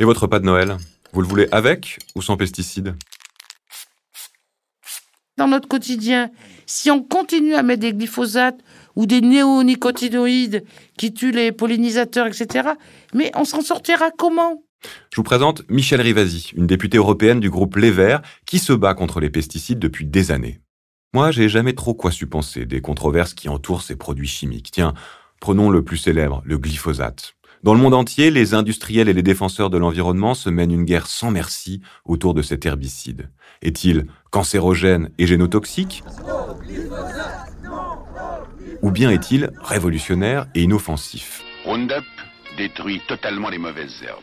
Et votre repas de Noël Vous le voulez avec ou sans pesticides? Dans notre quotidien, si on continue à mettre des glyphosates ou des néonicotinoïdes qui tuent les pollinisateurs, etc., mais on s'en sortira comment? Je vous présente Michel Rivasi, une députée européenne du groupe Les Verts qui se bat contre les pesticides depuis des années. Moi, j'ai jamais trop quoi penser des controverses qui entourent ces produits chimiques. Tiens, prenons le plus célèbre, le glyphosate. Dans le monde entier, les industriels et les défenseur de l'environnement se mènent une guerre sans merci autour de cet herbicide. Est-il cancérogène et génotoxique Ou bien est-il révolutionnaire et inoffensif Roundup détruit totalement les mauvaises herbes.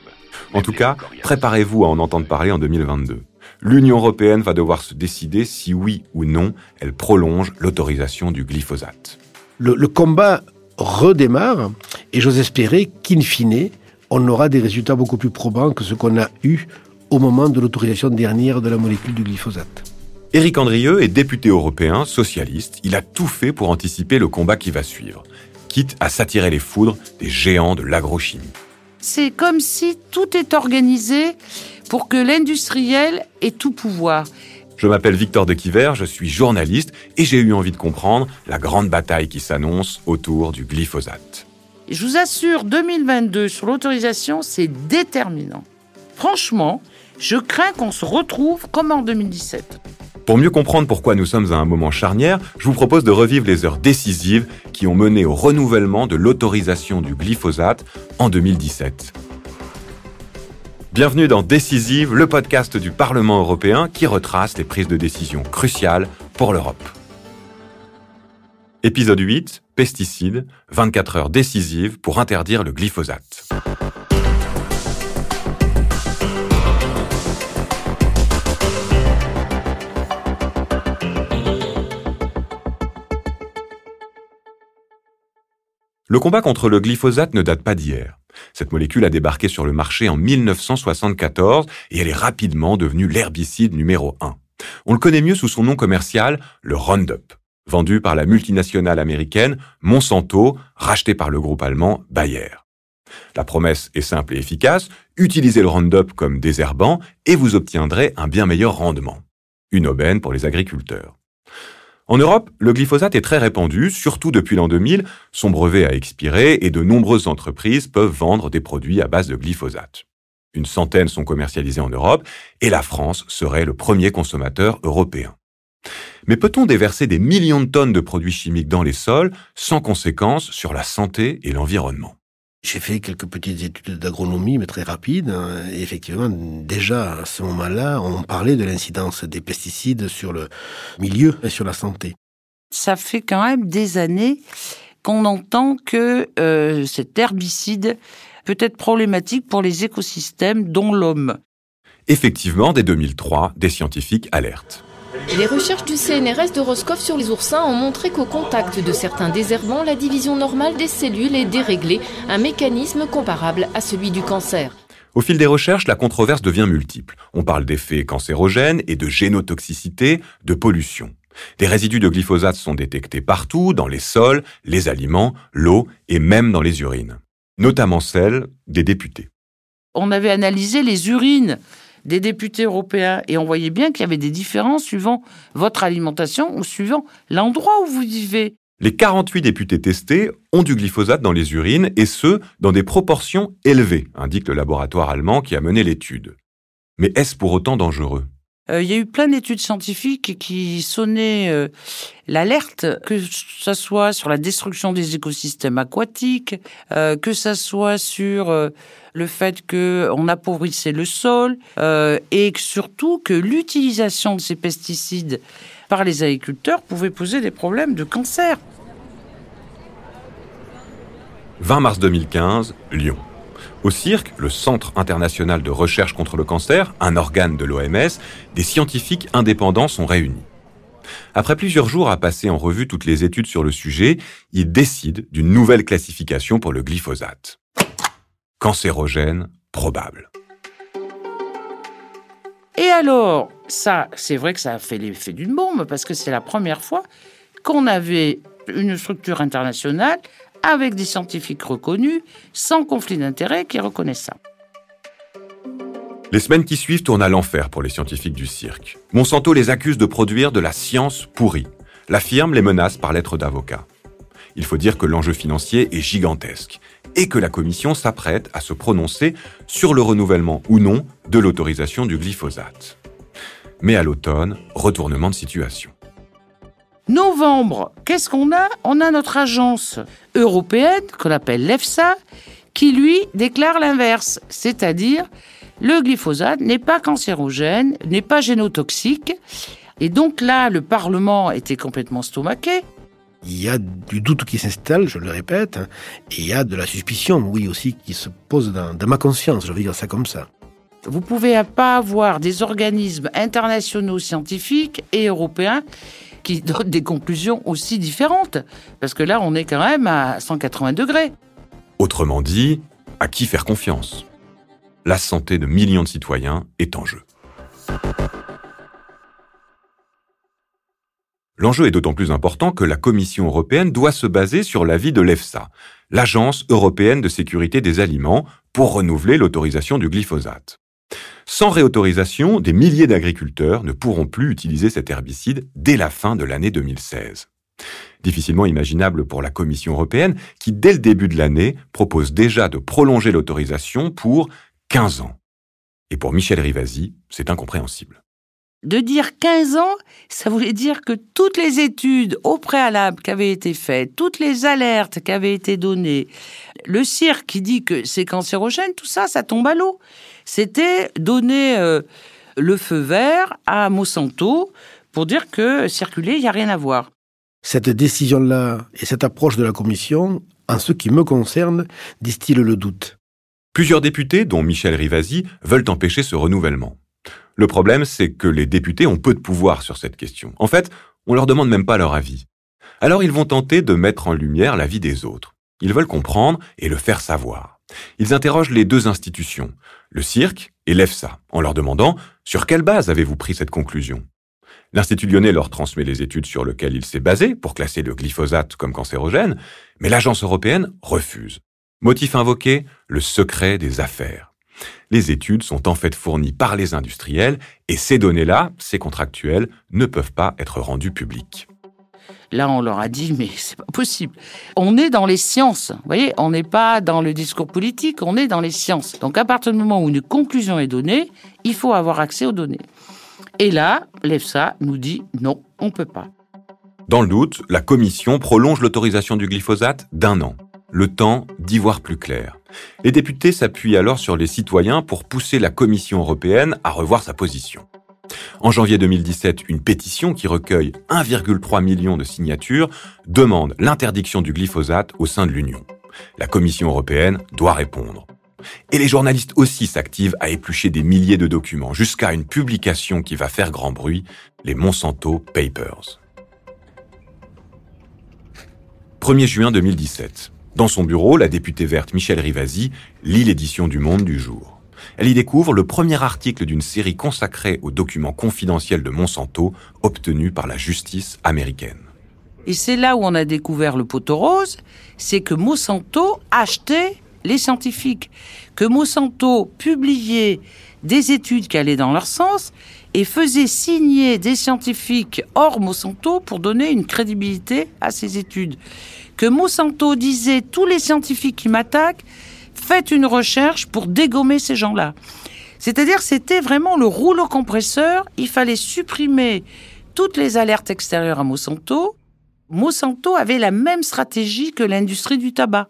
En tout cas, préparez-vous à en entendre parler en 2022. L'Union européenne va devoir se décider si oui ou non elle prolonge l'autorisation du glyphosate. Le, le combat redémarre et j'ose espérer qu'in fine, on aura des résultats beaucoup plus probants que ce qu'on a eu au moment de l'autorisation dernière de la molécule du glyphosate. Éric Andrieux est député européen, socialiste. Il a tout fait pour anticiper le combat qui va suivre, quitte à s'attirer les foudres des géants de l'agrochimie. C'est comme si tout est organisé pour que l'industriel ait tout pouvoir. Je m'appelle Victor de Quiver, je suis journaliste et j'ai eu envie de comprendre la grande bataille qui s'annonce autour du glyphosate. Je vous assure, 2022 sur l'autorisation, c'est déterminant. Franchement, je crains qu'on se retrouve comme en 2017. Pour mieux comprendre pourquoi nous sommes à un moment charnière, je vous propose de revivre les heures décisives qui ont mené au renouvellement de l'autorisation du glyphosate en 2017. Bienvenue dans Décisive, le podcast du Parlement européen qui retrace les prises de décision cruciales pour l'Europe. Épisode 8, pesticides, 24 heures décisives pour interdire le glyphosate. Le combat contre le glyphosate ne date pas d'hier. Cette molécule a débarqué sur le marché en 1974 et elle est rapidement devenue l'herbicide numéro 1. On le connaît mieux sous son nom commercial, le Roundup, vendu par la multinationale américaine Monsanto, racheté par le groupe allemand Bayer. La promesse est simple et efficace, utilisez le Roundup comme désherbant et vous obtiendrez un bien meilleur rendement. Une aubaine pour les agriculteurs. En Europe, le glyphosate est très répandu, surtout depuis l'an 2000. Son brevet a expiré et de nombreuses entreprises peuvent vendre des produits à base de glyphosate. Une centaine sont commercialisés en Europe et la France serait le premier consommateur européen. Mais peut-on déverser des millions de tonnes de produits chimiques dans les sols sans conséquences sur la santé et l'environnement? J'ai fait quelques petites études d'agronomie, mais très rapides. Hein, et effectivement, déjà à ce moment-là, on parlait de l'incidence des pesticides sur le milieu et sur la santé. Ça fait quand même des années qu'on entend que euh, cet herbicide peut être problématique pour les écosystèmes, dont l'homme. Effectivement, dès 2003, des scientifiques alertent. Les recherches du CNRS de Roscoff sur les oursins ont montré qu'au contact de certains désherbants, la division normale des cellules est déréglée, un mécanisme comparable à celui du cancer. Au fil des recherches, la controverse devient multiple. On parle d'effets cancérogènes et de génotoxicité, de pollution. Des résidus de glyphosate sont détectés partout, dans les sols, les aliments, l'eau et même dans les urines. Notamment celles des députés. On avait analysé les urines des députés européens et on voyait bien qu'il y avait des différences suivant votre alimentation ou suivant l'endroit où vous vivez. Les 48 députés testés ont du glyphosate dans les urines et ce, dans des proportions élevées, indique le laboratoire allemand qui a mené l'étude. Mais est-ce pour autant dangereux? Euh, il y a eu plein d'études scientifiques qui sonnaient euh, l'alerte, que ce soit sur la destruction des écosystèmes aquatiques, euh, que ce soit sur le fait qu'on appauvrissait le sol, et surtout que l'utilisation de ces pesticides par les agriculteurs pouvait poser des problèmes de cancer. 20 mars 2015, Lyon. Au CIRC, le Centre international de recherche contre le cancer, un organe de l'OMS, des scientifiques indépendants sont réunis. Après plusieurs jours à passer en revue toutes les études sur le sujet, ils décident d'une nouvelle classification pour le glyphosate. Cancérogène probable. Et alors, ça, c'est vrai que ça a fait l'effet d'une bombe, parce que c'est la première fois qu'on avait une structure internationale avec des scientifiques reconnus, sans conflit d'intérêt, qui reconnaissent ça. Les semaines qui suivent tournent à l'enfer pour les scientifiques du cirque. Monsanto les accuse de produire de la science pourrie. La firme les menace par lettre d'avocat. Il faut dire que l'enjeu financier est gigantesque et que la Commission s'apprête à se prononcer sur le renouvellement ou non de l'autorisation du glyphosate. Mais à l'automne, retournement de situation. Novembre, qu'est-ce qu'on a? On a notre agence européenne, qu'on appelle l'EFSA, qui lui déclare l'inverse, c'est-à-dire le glyphosate n'est pas cancérogène, n'est pas génotoxique. Et donc là, le Parlement était complètement stomaqué. Il y a du doute qui s'installe, je le répète, hein, et il y a de la suspicion, oui, aussi, qui se pose dans, ma conscience, je veux dire ça comme ça. Vous pouvez pas avoir des organismes internationaux scientifiques et européens qui donnent des conclusions aussi différentes, parce que là, on est quand même à 180 degrés. Autrement dit, à qui faire confiance? La santé de millions de citoyens est en jeu. L'enjeu est d'autant plus important que la Commission européenne doit se baser sur l'avis de l'EFSA, l'Agence européenne de sécurité des aliments, pour renouveler l'autorisation du glyphosate. Sans réautorisation, des milliers d'agriculteurs ne pourront plus utiliser cet herbicide dès la fin de l'année 2016. Difficilement imaginable pour la Commission européenne qui, dès le début de l'année, propose déjà de prolonger l'autorisation pour 15 ans. Et pour Michel Rivasi, c'est incompréhensible. De dire 15 ans, ça voulait dire que toutes les études au préalable qui avaient été faites, toutes les alertes qui avaient été données, le cirque qui dit que c'est cancérogène, tout ça, ça tombe à l'eau. C'était donner euh, le feu vert à Monsanto pour dire que circuler, il n'y a rien à voir. Cette décision-là et cette approche de la Commission, en ce qui me concerne, distillent le doute. Plusieurs députés, dont Michel Rivasi, veulent empêcher ce renouvellement. Le problème, c'est que les députés ont peu de pouvoir sur cette question. En fait, on leur demande même pas leur avis. Alors ils vont tenter de mettre en lumière l'avis des autres. Ils veulent comprendre et le faire savoir. Ils interrogent les deux institutions, le cirque et l'EFSA, en leur demandant sur quelle base avez-vous pris cette conclusion? L'Institut lyonnais leur transmet les études sur lesquelles il s'est basé pour classer le glyphosate comme cancérogène, mais l'agence européenne refuse. Motif invoqué, le secret des affaires. Les études sont en fait fournies par les industriels et ces données-là, ces contractuels, ne peuvent pas être rendues publiques. Là, on leur a dit, mais c'est pas possible. On est dans les sciences. Vous voyez, on n'est pas dans le discours politique, on est dans les sciences. Donc, à partir du moment où une conclusion est donnée, il faut avoir accès aux données. Et là, l'EFSA nous dit non, on peut pas. Dans le doute, la Commission prolonge l'autorisation du glyphosate d'un an. Le temps d'y voir plus clair. Les députés s'appuient alors sur les citoyens pour pousser la Commission européenne à revoir sa position. En janvier 2017, une pétition qui recueille 1,3 million de signatures demande l'interdiction du glyphosate au sein de l'Union. La Commission européenne doit répondre. Et les journalistes aussi s'activent à éplucher des milliers de documents, jusqu'à une publication qui va faire grand bruit, les Monsanto Papers. 1er juin 2017. Dans son bureau, la députée verte Michel Rivasi lit l'édition du Monde du jour. Elle y découvre le premier article d'une série consacrée aux documents confidentiels de Monsanto obtenus par la justice américaine. Et c'est là où on a découvert le poteau rose, c'est que Monsanto achetait les scientifiques, que Monsanto publiait des études qui allaient dans leur sens et faisait signer des scientifiques hors Monsanto pour donner une crédibilité à ces études. Que Monsanto disait tous les scientifiques qui m'attaquent, faites une recherche pour dégommer ces gens-là. C'est-à-dire c'était vraiment le rouleau compresseur, il fallait supprimer toutes les alertes extérieures à Monsanto. Monsanto avait la même stratégie que l'industrie du tabac.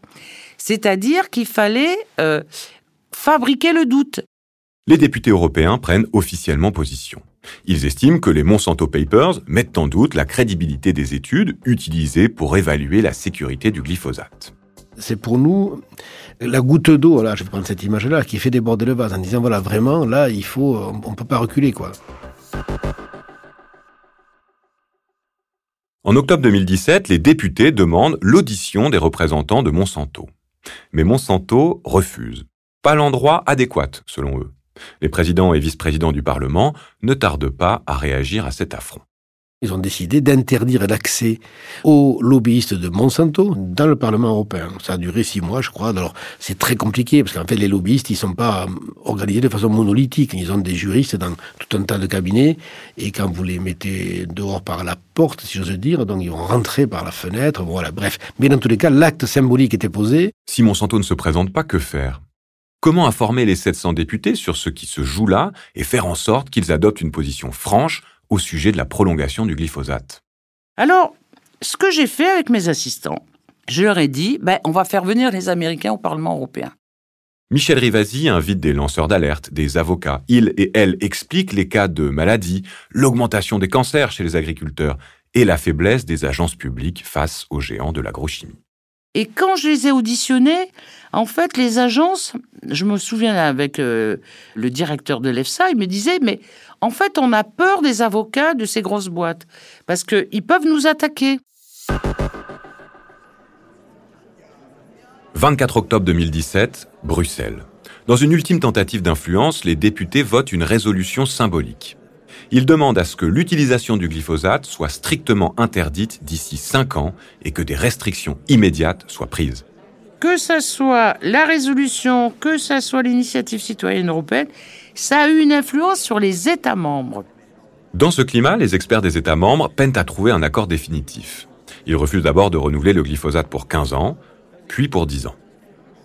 C'est-à-dire qu'il fallait euh, fabriquer le doute. Les députés européens prennent officiellement position. Ils estiment que les Monsanto Papers mettent en doute la crédibilité des études utilisées pour évaluer la sécurité du glyphosate. C'est pour nous la goutte d'eau, je vais prendre cette image-là, qui fait déborder le vase en disant voilà, vraiment, là, il faut, on ne peut pas reculer, quoi. En octobre 2017, les députés demandent l'audition des représentants de Monsanto. Mais Monsanto refuse. Pas l'endroit adéquat, selon eux. Les présidents et vice-présidents du Parlement ne tardent pas à réagir à cet affront. Ils ont décidé d'interdire l'accès aux lobbyistes de Monsanto dans le Parlement européen. Ça a duré six mois, je crois. Alors, c'est très compliqué parce qu'en fait, les lobbyistes, ils sont pas organisés de façon monolithique. Ils ont des juristes dans tout un tas de cabinets. Et quand vous les mettez dehors par la porte, si j'ose dire, donc ils vont rentrer par la fenêtre. Voilà, bref. Mais dans tous les cas, l'acte symbolique était posé. Si Monsanto ne se présente pas, que faire? Comment informer les 700 députés sur ce qui se joue là et faire en sorte qu'ils adoptent une position franche au sujet de la prolongation du glyphosate Alors, ce que j'ai fait avec mes assistants, je leur ai dit, ben, on va faire venir les Américains au Parlement européen. Michel Rivasi invite des lanceurs d'alerte, des avocats. Ils et elles expliquent les cas de maladies, l'augmentation des cancers chez les agriculteurs et la faiblesse des agences publiques face aux géants de l'agrochimie. Et quand je les ai auditionnés, en fait, les agences, je me souviens avec euh, le directeur de l'EFSA, il me disait, mais en fait, on a peur des avocats de ces grosses boîtes, parce qu'ils peuvent nous attaquer. 24 octobre 2017, Bruxelles. Dans une ultime tentative d'influence, les députés votent une résolution symbolique. Ils demandent à ce que l'utilisation du glyphosate soit strictement interdite d'ici 5 ans et que des restrictions immédiates soient prises. Que ce soit la résolution, que ce soit l'initiative citoyenne européenne, ça a eu une influence sur les États membres. Dans ce climat, les experts des États membres peinent à trouver un accord définitif. Ils refusent d'abord de renouveler le glyphosate pour 15 ans, puis pour 10 ans.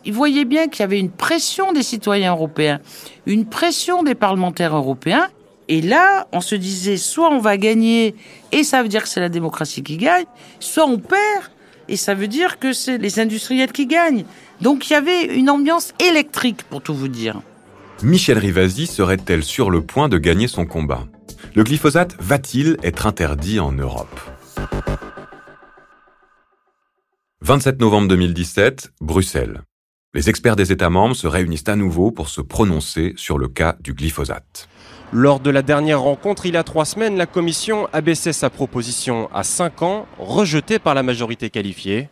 Ils voyaient bien qu'il y avait une pression des citoyens européens, une pression des parlementaires européens, et là, on se disait, soit on va gagner, et ça veut dire que c'est la démocratie qui gagne, soit on perd, et ça veut dire que c'est les industriels qui gagnent. Donc il y avait une ambiance électrique, pour tout vous dire. Michel Rivasi serait-elle sur le point de gagner son combat? Le glyphosate va-t-il être interdit en Europe? 27 novembre 2017, Bruxelles. Les experts des États membres se réunissent à nouveau pour se prononcer sur le cas du glyphosate. Lors de la dernière rencontre, il y a trois semaines, la Commission abaissait sa proposition à 5 ans, rejetée par la majorité qualifiée.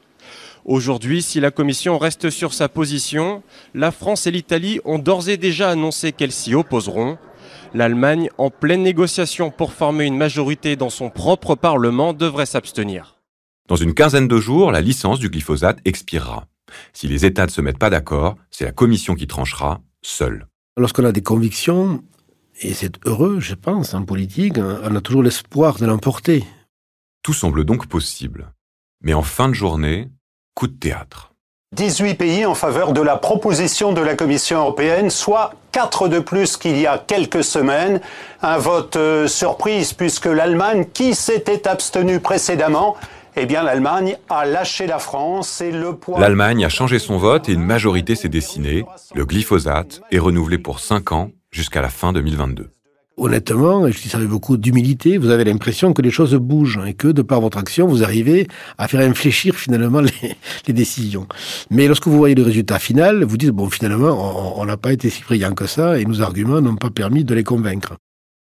Aujourd'hui, si la Commission reste sur sa position, la France et l'Italie ont d'ores et déjà annoncé qu'elles s'y opposeront. L'Allemagne, en pleine négociation pour former une majorité dans son propre Parlement, devrait s'abstenir. Dans une quinzaine de jours, la licence du glyphosate expirera. Si les États ne se mettent pas d'accord, c'est la Commission qui tranchera, seule. Lorsqu'on a des convictions, et c'est heureux, je pense, en politique, hein, on a toujours l'espoir de l'emporter. Tout semble donc possible. Mais en fin de journée, coup de théâtre. 18 pays en faveur de la proposition de la Commission européenne, soit 4 de plus qu'il y a quelques semaines. Un vote euh, surprise puisque l'Allemagne, qui s'était abstenue précédemment, eh bien l'Allemagne a lâché la France et le poids... L'Allemagne a changé son vote et une majorité s'est dessinée. Le glyphosate est renouvelé pour 5 ans jusqu'à la fin 2022. Honnêtement, et je dis ça avec beaucoup d'humilité, vous avez l'impression que les choses bougent et que, de par votre action, vous arrivez à faire infléchir finalement les, les décisions. Mais lorsque vous voyez le résultat final, vous dites, bon, finalement, on n'a pas été si brillant que ça et nos arguments n'ont pas permis de les convaincre.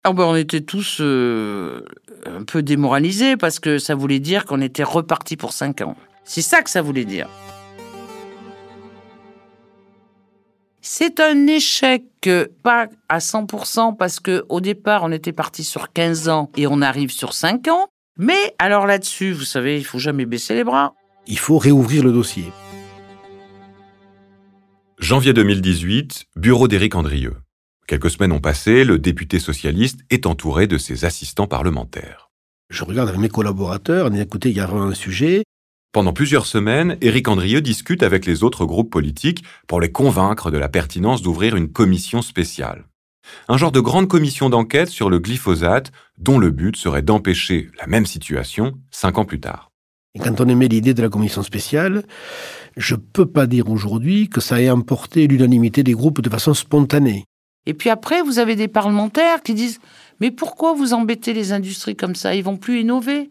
Ah ben, on était tous euh, un peu démoralisés parce que ça voulait dire qu'on était reparti pour 5 ans. C'est ça que ça voulait dire. C'est un échec pas à 100% parce que au départ on était parti sur 15 ans et on arrive sur 5 ans. Mais alors là-dessus, vous savez, il faut jamais baisser les bras. Il faut réouvrir le dossier. Janvier 2018, bureau d'Éric Andrieux. Quelques semaines ont passé, le député socialiste est entouré de ses assistants parlementaires. Je regarde avec mes collaborateurs, on a écouté, il y a vraiment un sujet. Pendant plusieurs semaines, Éric Andrieux discute avec les autres groupes politiques pour les convaincre de la pertinence d'ouvrir une commission spéciale. Un genre de grande commission d'enquête sur le glyphosate dont le but serait d'empêcher la même situation cinq ans plus tard. Et quand on émet l'idée de la commission spéciale, je peux pas dire aujourd'hui que ça ait emporté l'unanimité des groupes de façon spontanée. Et puis après, vous avez des parlementaires qui disent Mais pourquoi vous embêtez les industries comme ça? Ils vont plus innover.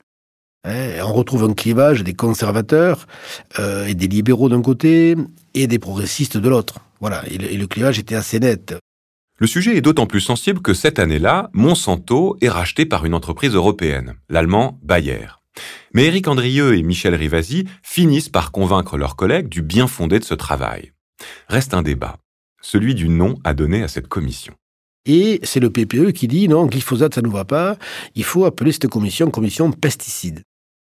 Hein, on retrouve un clivage des conservateurs euh, et des libéraux d'un côté et des progressistes de l'autre. Voilà, et le, et le clivage était assez net. Le sujet est d'autant plus sensible que cette année-là, Monsanto est racheté par une entreprise européenne, l'allemand Bayer. Mais Éric Andrieux et Michel Rivasi finissent par convaincre leurs collègues du bien fondé de ce travail. Reste un débat, celui du nom à donner à cette commission. Et c'est le PPE qui dit non, glyphosate, ça ne va pas. Il faut appeler cette commission commission pesticides.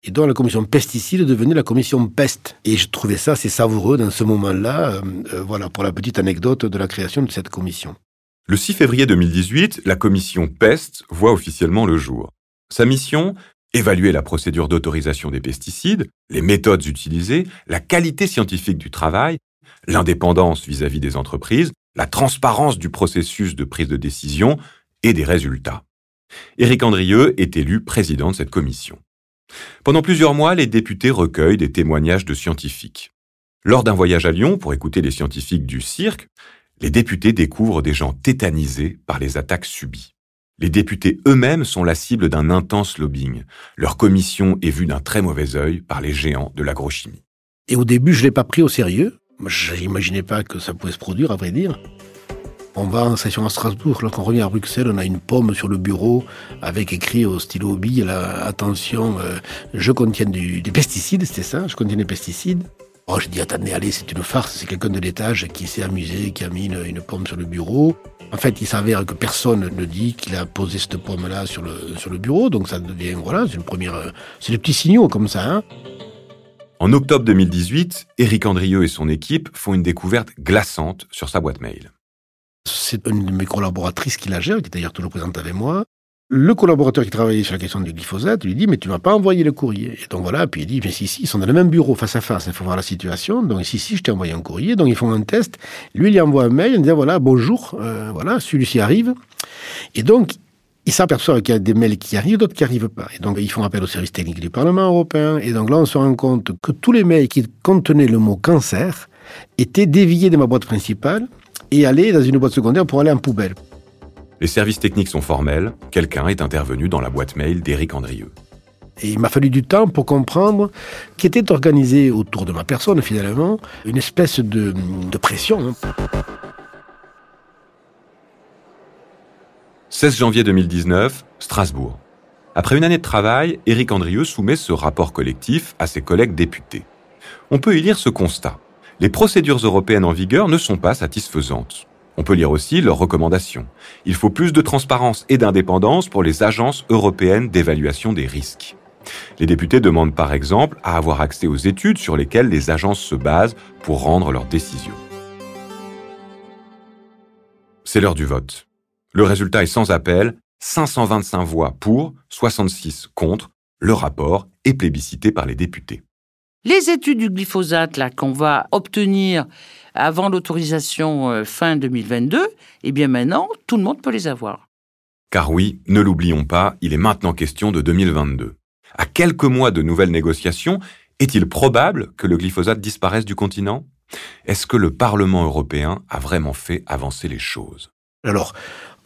Et donc la commission pesticides est devenue la commission peste. Et je trouvais ça assez savoureux dans ce moment-là. Euh, euh, voilà pour la petite anecdote de la création de cette commission. Le 6 février 2018, la commission PEST voit officiellement le jour. Sa mission Évaluer la procédure d'autorisation des pesticides, les méthodes utilisées, la qualité scientifique du travail, l'indépendance vis-à-vis des entreprises, la transparence du processus de prise de décision et des résultats. Éric Andrieux est élu président de cette commission. Pendant plusieurs mois, les députés recueillent des témoignages de scientifiques. Lors d'un voyage à Lyon pour écouter les scientifiques du cirque, les députés découvrent des gens tétanisés par les attaques subies. Les députés eux-mêmes sont la cible d'un intense lobbying. Leur commission est vue d'un très mauvais œil par les géants de l'agrochimie. Et au début, je ne l'ai pas pris au sérieux. Je n'imaginais pas que ça pouvait se produire, à vrai dire. On va en session à Strasbourg. Lorsqu'on revient à Bruxelles, on a une pomme sur le bureau avec écrit au stylo bille, attention, euh, je contiens des pesticides, c'était ça, je contiens des pesticides. Oh, j'ai dit, attendez, allez, c'est une farce, c'est quelqu'un de l'étage qui s'est amusé, qui a mis une, pomme sur le bureau. En fait, il s'avère que personne ne dit qu'il a posé cette pomme-là sur le, sur le bureau, donc ça devient, voilà, c'est une première, c'est des petits signaux comme ça, hein. En octobre 2018, Éric Andrieux et son équipe font une découverte glaçante sur sa boîte mail. C'est une de mes collaboratrices qui la gère, qui est d'ailleurs toujours présente avec moi. Le collaborateur qui travaillait sur la question du glyphosate lui dit mais tu m'as pas envoyé le courrier. Et donc voilà, puis il dit mais si si, ils sont dans le même bureau face à face, il faut voir la situation. Donc si si, je t'ai envoyé un courrier. Donc ils font un test. Lui il envoie un mail en disant voilà bonjour, euh, voilà celui-ci arrive. Et donc il s'aperçoit qu'il y a des mails qui arrivent, d'autres qui arrivent pas. Et donc ils font appel au service technique du Parlement européen. Et donc là on se rend compte que tous les mails qui contenaient le mot cancer étaient déviés de ma boîte principale et allaient dans une boîte secondaire pour aller en poubelle. Les services techniques sont formels, quelqu'un est intervenu dans la boîte mail d'Éric Andrieux. Et il m'a fallu du temps pour comprendre qu'était organisé autour de ma personne, finalement, une espèce de, pression. 16 hein. janvier 2019, Strasbourg. Après une année de travail, Éric Andrieux soumet ce rapport collectif à ses collègues députés. On peut y lire ce constat. Les procédures européennes en vigueur ne sont pas satisfaisantes. On peut lire aussi leurs recommandations. Il faut plus de transparence et d'indépendance pour les agences européennes d'évaluation des risques. Les députés demandent par exemple à avoir accès aux études sur lesquelles les agences se basent pour rendre leurs décisions. C'est l'heure du vote. Le résultat est sans appel, 525 voix pour, 66 contre. Le rapport est plébiscité par les députés. Les études du glyphosate là qu'on va obtenir avant l'autorisation euh, fin 2022, eh bien maintenant, tout le monde peut les avoir. Car oui, ne l'oublions pas, il est maintenant question de 2022. À quelques mois de nouvelles négociations, est-il probable que le glyphosate disparaisse du continent? Est-ce que le Parlement européen a vraiment fait avancer les choses? Alors,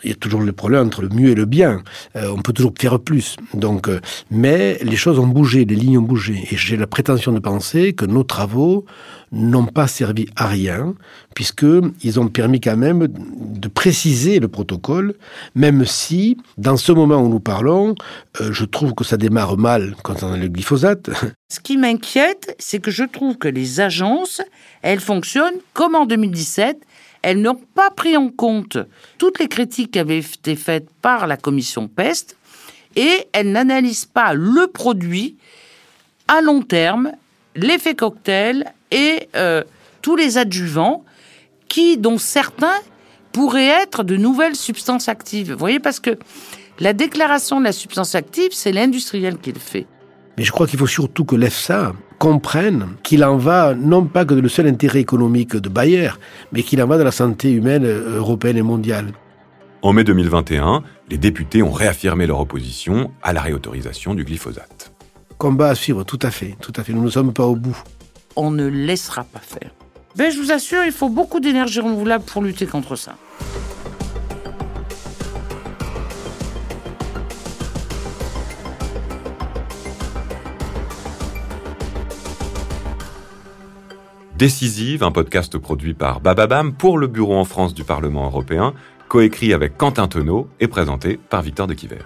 il y a toujours le problème entre le mieux et le bien. Euh, on peut toujours faire plus. Donc, euh, mais les choses ont bougé, les lignes ont bougé. Et j'ai la prétention de penser que nos travaux n'ont pas servi à rien, puisqu'ils ont permis quand même de préciser le protocole, même si, dans ce moment où nous parlons, euh, je trouve que ça démarre mal concernant le glyphosate. Ce qui m'inquiète, c'est que je trouve que les agences, elles fonctionnent comme en 2017, elles n'ont pas pris en compte toutes les critiques qui avaient été faites par la commission PEST et elles n'analysent pas le produit à long terme, l'effet cocktail et euh, tous les adjuvants qui, dont certains pourraient être de nouvelles substances actives. Vous voyez, parce que la déclaration de la substance active, c'est l'industriel qui le fait. Mais je crois qu'il faut surtout que l'EFSA comprenne qu'il en va non pas que de le seul intérêt économique de Bayer, mais qu'il en va de la santé humaine euh, européenne et mondiale. En mai 2021, les députés ont réaffirmé leur opposition à la réautorisation du glyphosate. Combat à suivre, tout à fait, tout à fait. Nous ne sommes pas au bout. On ne laissera pas faire. Ben, je vous assure, il faut beaucoup d'énergie renouvelable pour lutter contre ça. Décisive, un podcast produit par Bababam pour le Bureau en France du Parlement européen, coécrit avec Quentin Tenot et présenté par Victor de Quiver.